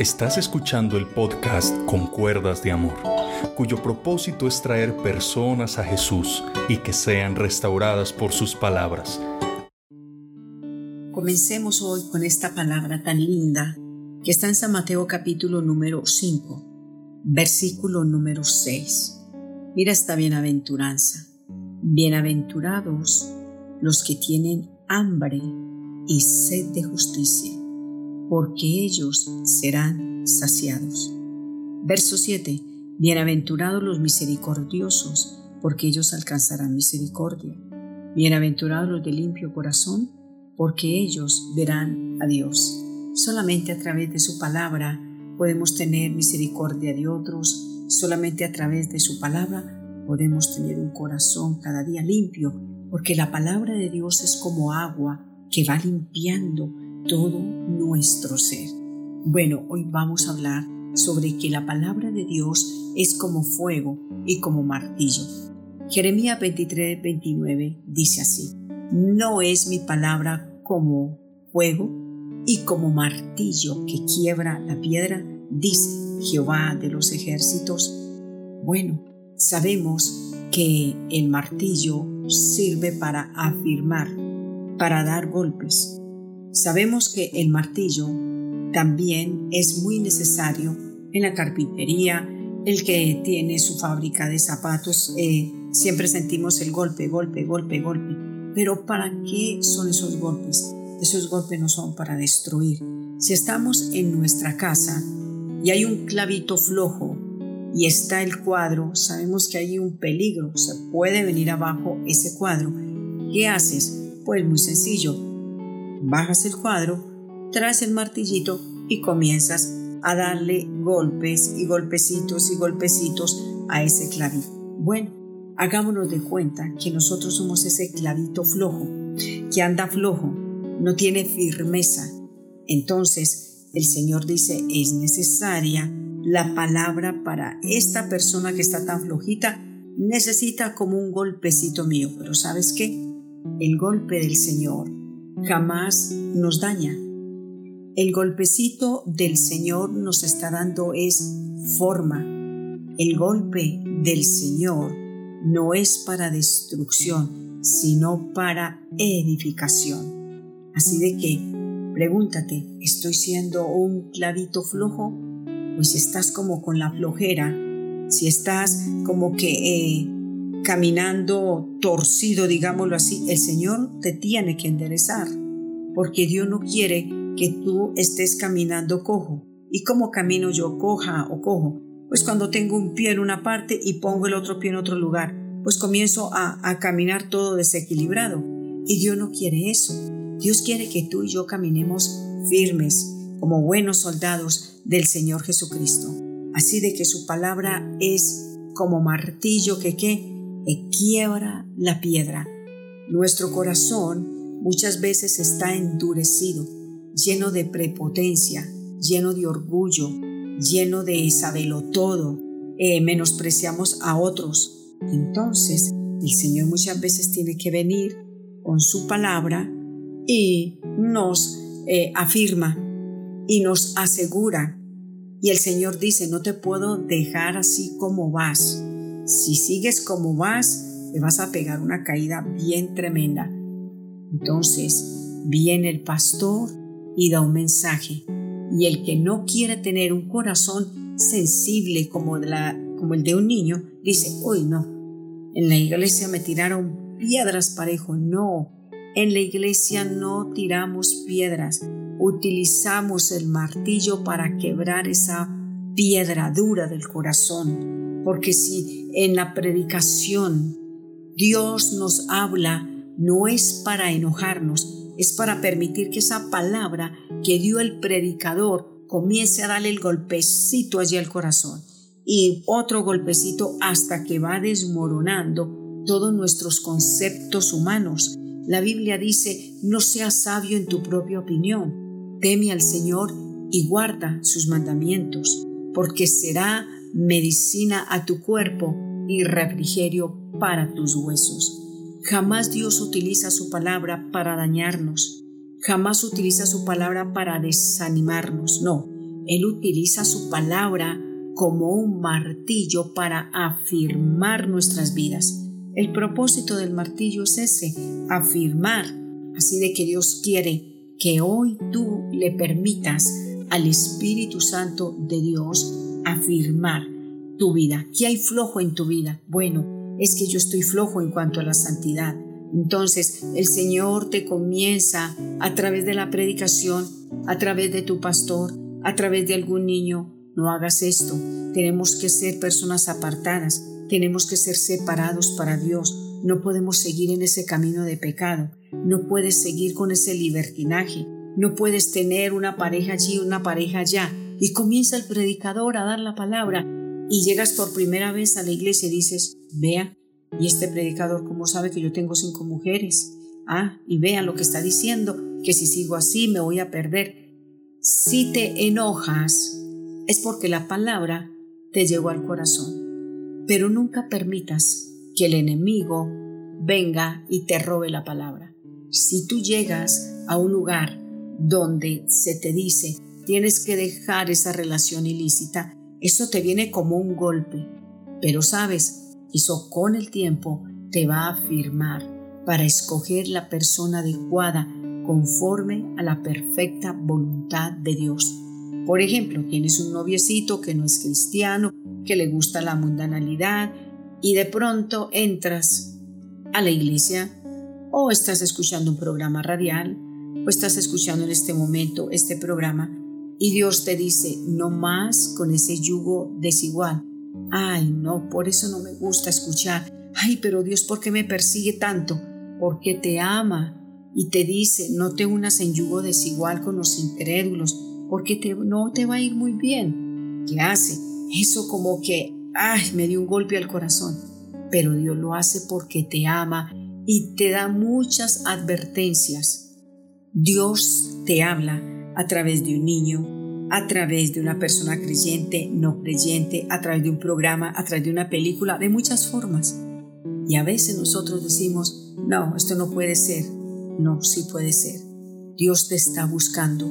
Estás escuchando el podcast Con Cuerdas de Amor, cuyo propósito es traer personas a Jesús y que sean restauradas por sus palabras. Comencemos hoy con esta palabra tan linda que está en San Mateo capítulo número 5, versículo número 6. Mira esta bienaventuranza. Bienaventurados los que tienen hambre y sed de justicia porque ellos serán saciados. Verso 7. Bienaventurados los misericordiosos, porque ellos alcanzarán misericordia. Bienaventurados los de limpio corazón, porque ellos verán a Dios. Solamente a través de su palabra podemos tener misericordia de otros, solamente a través de su palabra podemos tener un corazón cada día limpio, porque la palabra de Dios es como agua que va limpiando todo nuestro ser. Bueno, hoy vamos a hablar sobre que la palabra de Dios es como fuego y como martillo. Jeremías 23, 29 dice así, no es mi palabra como fuego y como martillo que quiebra la piedra, dice Jehová de los ejércitos. Bueno, sabemos que el martillo sirve para afirmar, para dar golpes, Sabemos que el martillo también es muy necesario en la carpintería, el que tiene su fábrica de zapatos, eh, siempre sentimos el golpe, golpe, golpe, golpe. Pero ¿para qué son esos golpes? Esos golpes no son para destruir. Si estamos en nuestra casa y hay un clavito flojo y está el cuadro, sabemos que hay un peligro, se puede venir abajo ese cuadro. ¿Qué haces? Pues muy sencillo, bajas el cuadro, traes el martillito y comienzas a darle golpes y golpecitos y golpecitos a ese clavito. Bueno, hagámonos de cuenta que nosotros somos ese clavito flojo, que anda flojo, no tiene firmeza. Entonces el Señor dice, es necesaria la palabra para esta persona que está tan flojita, necesita como un golpecito mío, pero ¿sabes qué? El golpe del Señor jamás nos daña. El golpecito del Señor nos está dando es forma. El golpe del Señor no es para destrucción, sino para edificación. Así de que, pregúntate, ¿estoy siendo un clavito flojo? Pues estás como con la flojera, si estás como que eh, caminando torcido, digámoslo así, el Señor te tiene que enderezar, porque Dios no quiere que tú estés caminando cojo. ¿Y cómo camino yo coja o cojo? Pues cuando tengo un pie en una parte y pongo el otro pie en otro lugar, pues comienzo a, caminar todo desequilibrado. Y Dios no quiere eso. Dios quiere que tú y yo caminemos firmes, como buenos soldados del Señor Jesucristo. Así de que su palabra es como martillo que qué que quiebra la piedra. Nuestro corazón muchas veces está endurecido, lleno de prepotencia, lleno de orgullo, lleno de sabelo todo, eh, menospreciamos a otros. Entonces, el Señor muchas veces tiene que venir con su palabra y nos eh, afirma y nos asegura. Y el Señor dice, no te puedo dejar así como vas. Si sigues como vas, te vas a pegar una caída bien tremenda. Entonces viene el pastor y da un mensaje. Y el que no quiere tener un corazón sensible como, el de un niño, dice, hoy no. En la iglesia me tiraron piedras parejo. No, en la iglesia no tiramos piedras. Utilizamos el martillo para quebrar esa piedra dura del corazón porque si en la predicación Dios nos habla, no es para enojarnos, es para permitir que esa palabra que dio el predicador comience a darle el golpecito allí al corazón y otro golpecito hasta que va desmoronando todos nuestros conceptos humanos. La Biblia dice, no seas sabio en tu propia opinión, teme al Señor y guarda sus mandamientos, porque será medicina a tu cuerpo y refrigerio para tus huesos. Jamás Dios utiliza su palabra para dañarnos, jamás utiliza su palabra para desanimarnos, no. Él utiliza su palabra como un martillo para afirmar nuestras vidas. El propósito del martillo es ese, afirmar. Así de que Dios quiere que hoy tú le permitas al Espíritu Santo de Dios afirmar tu vida. ¿Qué hay flojo en tu vida? Bueno, es que yo estoy flojo en cuanto a la santidad. Entonces el Señor te comienza a través de la predicación, a través de tu pastor, a través de algún niño. No hagas esto. Tenemos que ser personas apartadas. Tenemos que ser separados para Dios. No podemos seguir en ese camino de pecado. No puedes seguir con ese libertinaje. No puedes tener una pareja allí, una pareja allá. Y comienza el predicador a dar la palabra. Y llegas por primera vez a la iglesia y dices, vea, y este predicador, ¿cómo sabe que yo tengo cinco mujeres? Ah, y vea lo que está diciendo, que si sigo así me voy a perder. Si te enojas, es porque la palabra te llegó al corazón. Pero nunca permitas que el enemigo venga y te robe la palabra. Si tú llegas a un lugar donde se te dice tienes que dejar esa relación ilícita, eso te viene como un golpe. Pero sabes, eso con el tiempo te va a afirmar para escoger la persona adecuada conforme a la perfecta voluntad de Dios. Por ejemplo, tienes un noviecito que no es cristiano, que le gusta la mundanalidad y de pronto entras a la iglesia o estás escuchando un programa radial o estás escuchando en este momento este programa y Dios te dice no más con ese yugo desigual Ay, no, por eso no me gusta escuchar. Ay, pero Dios, ¿por qué me persigue tanto? Porque te ama y te dice, no te unas en yugo desigual con los incrédulos, porque te, no te va a ir muy bien. ¿Qué hace? Eso como que, ay, me dio un golpe al corazón. Pero Dios lo hace porque te ama y te da muchas advertencias. Dios te habla a través de un niño, a través de una persona creyente, no creyente, a través de un programa, a través de una película, de muchas formas. Y a veces nosotros decimos, no, esto no puede ser. No, sí puede ser. Dios te está buscando.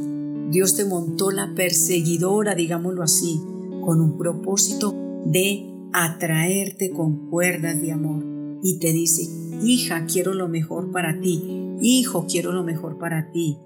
Dios te montó la perseguidora, digámoslo así, con un propósito de atraerte con cuerdas de amor. Y te dice, hija, quiero lo mejor para ti. Hijo, quiero lo mejor para ti.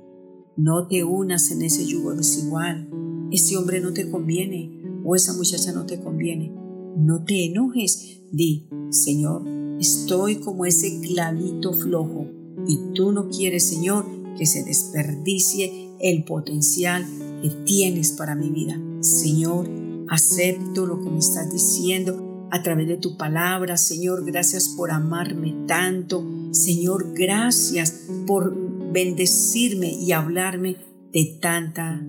No te unas en ese yugo desigual ese hombre no te conviene o esa muchacha no te conviene. No te enojes, di, Señor, estoy como ese clavito flojo y tú no quieres, Señor, que se desperdicie el potencial que tienes para mi vida. Señor, acepto lo que me estás diciendo a través de tu palabra. Señor, gracias por amarme tanto. Señor, gracias por bendecirme y hablarme de tanta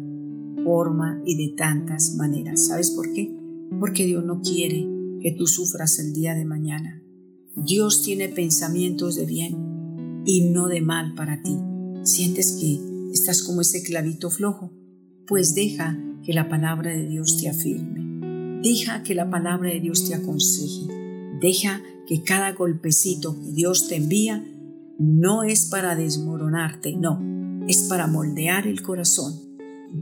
forma y de tantas maneras. ¿Sabes por qué? Porque Dios no quiere que tú sufras el día de mañana. Dios tiene pensamientos de bien y no de mal para ti. ¿Sientes que estás como ese clavito flojo? Pues deja que la palabra de Dios te afirme. Deja que la palabra de Dios te aconseje. Deja que cada golpecito que Dios te envía no es para desmoronarte, no, es para moldear el corazón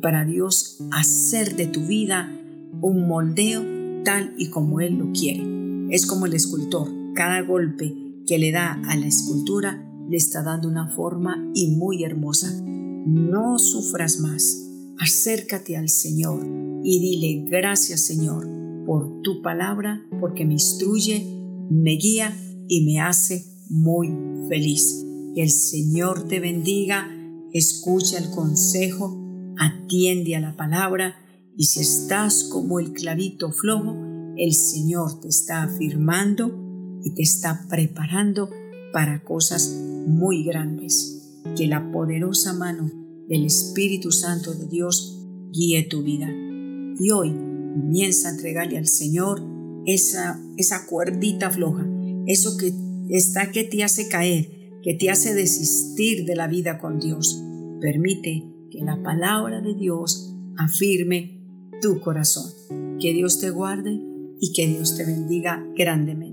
para Dios hacer de tu vida un moldeo tal y como Él lo quiere. Es como el escultor, cada golpe que le da a la escultura le está dando una forma y muy hermosa. No sufras más, acércate al Señor y dile gracias Señor por tu palabra, porque me instruye, me guía y me hace muy feliz. Que el Señor te bendiga, escucha el consejo atiende a la palabra y si estás como el clavito flojo, el Señor te está afirmando y te está preparando para cosas muy grandes. Que la poderosa mano del Espíritu Santo de Dios guíe tu vida. Y hoy comienza a entregarle al Señor esa, esa cuerdita floja, eso que está que te hace caer, que te hace desistir de la vida con Dios. Permite que la palabra de Dios afirme tu corazón. Que Dios te guarde y que Dios te bendiga grandemente.